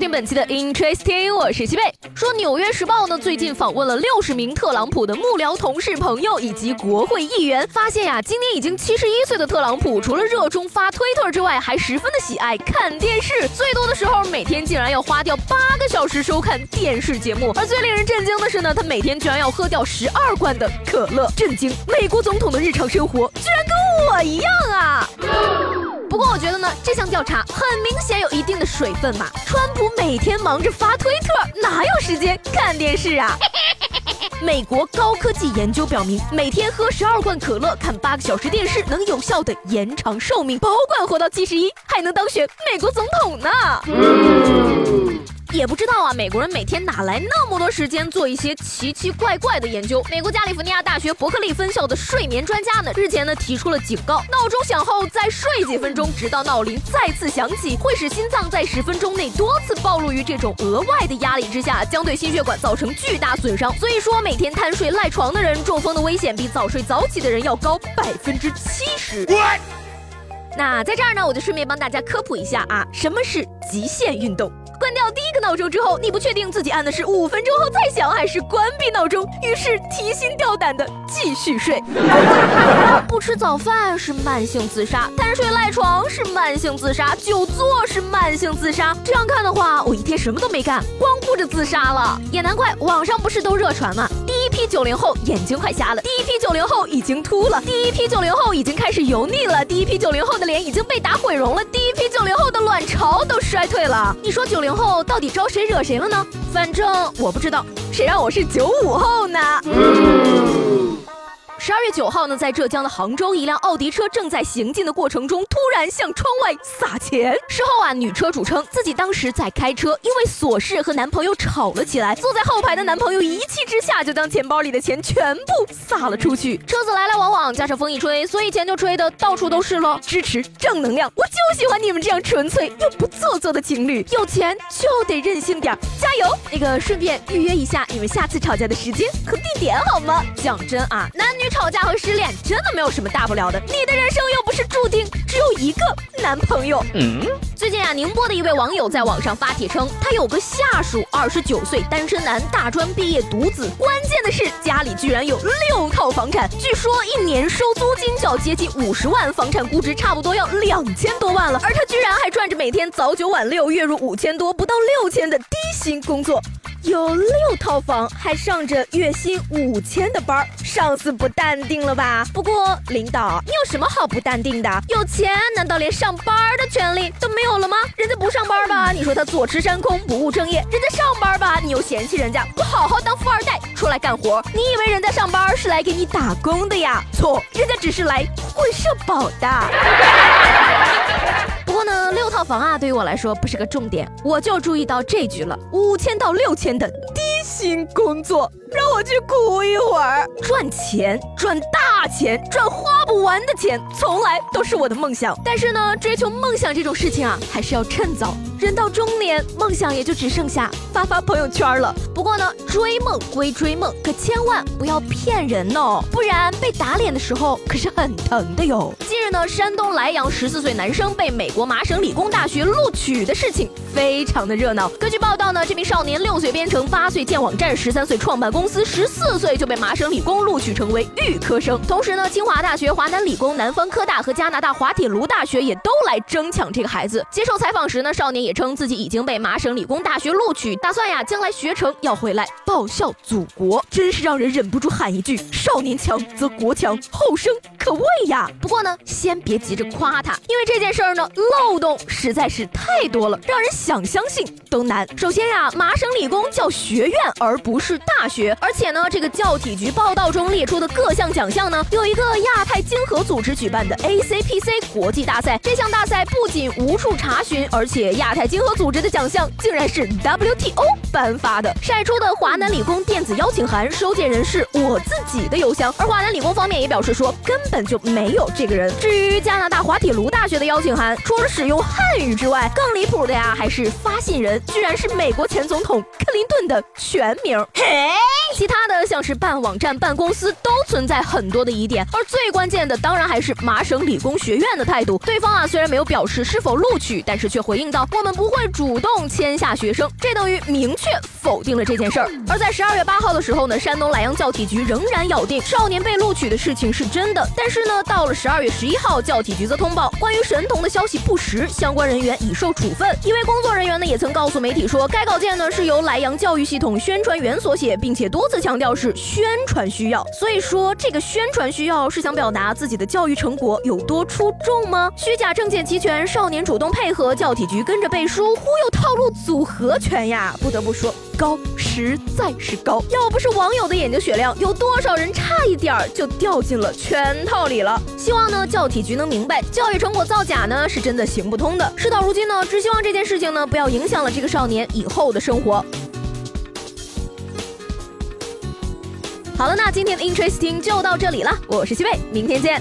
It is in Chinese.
听本期的 Interesting，我是西贝。说《纽约时报》呢，最近访问了六十名特朗普的幕僚、同事、朋友以及国会议员，发现呀，今年已经七十一岁的特朗普，除了热衷发推特之外，还十分的喜爱看电视。最多的时候，每天竟然要花掉八个小时收看电视节目。而最令人震惊的是呢，他每天居然要喝掉十二罐的可乐。震惊！美国总统的日常生活居然跟我一样啊！不过我觉得呢，这项调查很明显有一定的水分嘛。川普每天忙着发推特，哪有时间看电视啊？美国高科技研究表明，每天喝十二罐可乐、看八个小时电视，能有效的延长寿命，保管活到七十一，还能当选美国总统呢。也不知道啊，美国人每天哪来那么多时间做一些奇奇怪怪的研究？美国加利福尼亚大学伯克利分校的睡眠专家呢，日前呢提出了警告：闹钟响后再睡几分钟，直到闹铃再次响起，会使心脏在十分钟内多次暴露于这种额外的压力之下，将对心血管造成巨大损伤。所以说，每天贪睡赖床的人，中风的危险比早睡早起的人要高百分之七十。那在这儿呢，我就顺便帮大家科普一下啊，什么是极限运动？关掉第一个闹钟之后，你不确定自己按的是五分钟后再响，还是关闭闹钟，于是提心吊胆的继续睡。不吃早饭是慢性自杀，贪睡赖床是慢性自杀，久坐是慢性自杀。这样看的话，我一天什么都没干，光顾着自杀了。也难怪网上不是都热传吗？第一批九零后眼睛快瞎了，第一批九零后已经秃了，第一批九零后已经开始油腻了，第一批九零后的脸已经被打毁容了，第一批九零后的卵巢都衰退了。你说九零？后到底招谁惹谁了呢？反正我不知道，谁让我是九五后呢？十二月九号呢，在浙江的杭州，一辆奥迪车正在行进的过程中，突然向窗外撒钱。事后啊，女车主称自己当时在开车，因为琐事和男朋友吵了起来。坐在后排的男朋友一气之下，就将钱包里的钱全部撒了出去。车子来来往往，加上风一吹，所以钱就吹得到处都是了。支持正能量，我就喜欢你们这样纯粹又不做作的情侣。有钱就得任性点，加油！那个顺便预约一下你们下次吵架的时间和地点好吗？讲真啊，男女。吵架和失恋真的没有什么大不了的，你的人生又不是注定只有一个男朋友。嗯，最近啊，宁波的一位网友在网上发帖称，他有个下属，二十九岁单身男，大专毕业独子，关键的是家里居然有六套房产，据说一年收租金就要接近五十万，房产估值差不多要两千多万了，而他居然还赚着每天早九晚六，月入五千多不到六千的低薪工作。有六套房，还上着月薪五千的班，上司不淡定了吧？不过领导，你有什么好不淡定的？有钱难道连上班的权利都没有了吗？人家不上班吧，你说他坐吃山空不务正业；人家上班吧，你又嫌弃人家不好好当富二代出来干活。你以为人家上班是来给你打工的呀？错，人家只是来混社保的。不过呢，六套房啊，对于我来说不是个重点，我就注意到这局了：五千到六千的新工作。让我去哭一会儿。赚钱，赚大钱，赚花不完的钱，从来都是我的梦想。但是呢，追求梦想这种事情啊，还是要趁早。人到中年，梦想也就只剩下发发朋友圈了。不过呢，追梦归追梦，可千万不要骗人哦，不然被打脸的时候可是很疼的哟。近日呢，山东莱阳十四岁男生被美国麻省理工大学录取的事情非常的热闹。根据报道呢，这名少年六岁编程，八岁建网站，十三岁创办公。司十四岁就被麻省理工录取成为预科生，同时呢，清华大学、华南理工、南方科大和加拿大滑铁卢大学也都来争抢这个孩子。接受采访时呢，少年也称自己已经被麻省理工大学录取，打算呀将来学成要回来报效祖国，真是让人忍不住喊一句：少年强则国强，后生可畏呀！不过呢，先别急着夸他，因为这件事儿呢漏洞实在是太多了，让人想相信都难。首先呀，麻省理工叫学院而不是大学。而且呢，这个教体局报道中列出的各项奖项呢，有一个亚太经合组织举办的 ACPC 国际大赛。这项大赛不仅无处查询，而且亚太经合组织的奖项竟然是 WTO 颁发的。晒出的华南理工电子邀请函收件人是我自己的邮箱，而华南理工方面也表示说根本就没有这个人。至于加拿大滑铁卢大学的邀请函，除了使用汉语之外，更离谱的呀，还是发信人居然是美国前总统克林顿的全名。嘿，其他的像是办网站、办公司都存在很多的疑点，而最关键的当然还是麻省理工学院的态度。对方啊虽然没有表示是否录取，但是却回应到我们不会主动签下学生，这等于明确否定了这件事儿。而在十二月八号的时候呢，山东莱阳教体局仍然咬定少年被录取的事情是真的，但是呢，到了十二月十一号，教体局则通报关于神童的消息不实，相关人员已受处分。一位工作人员呢也曾告诉媒体说，该稿件呢是由莱阳教育系统宣传员所写，并且多多次强调是宣传需要。所以说，这个宣传需要是想表达自己的教育成果有多出众吗？虚假证件齐全，少年主动配合，教体局跟着背书，忽悠套路组合拳呀！不得不说。高实在是高，要不是网友的眼睛雪亮，有多少人差一点儿就掉进了圈套里了？希望呢教体局能明白，教育成果造假呢是真的行不通的。事到如今呢，只希望这件事情呢不要影响了这个少年以后的生活。好了那今天的 interesting 就到这里了我是西贝明天见。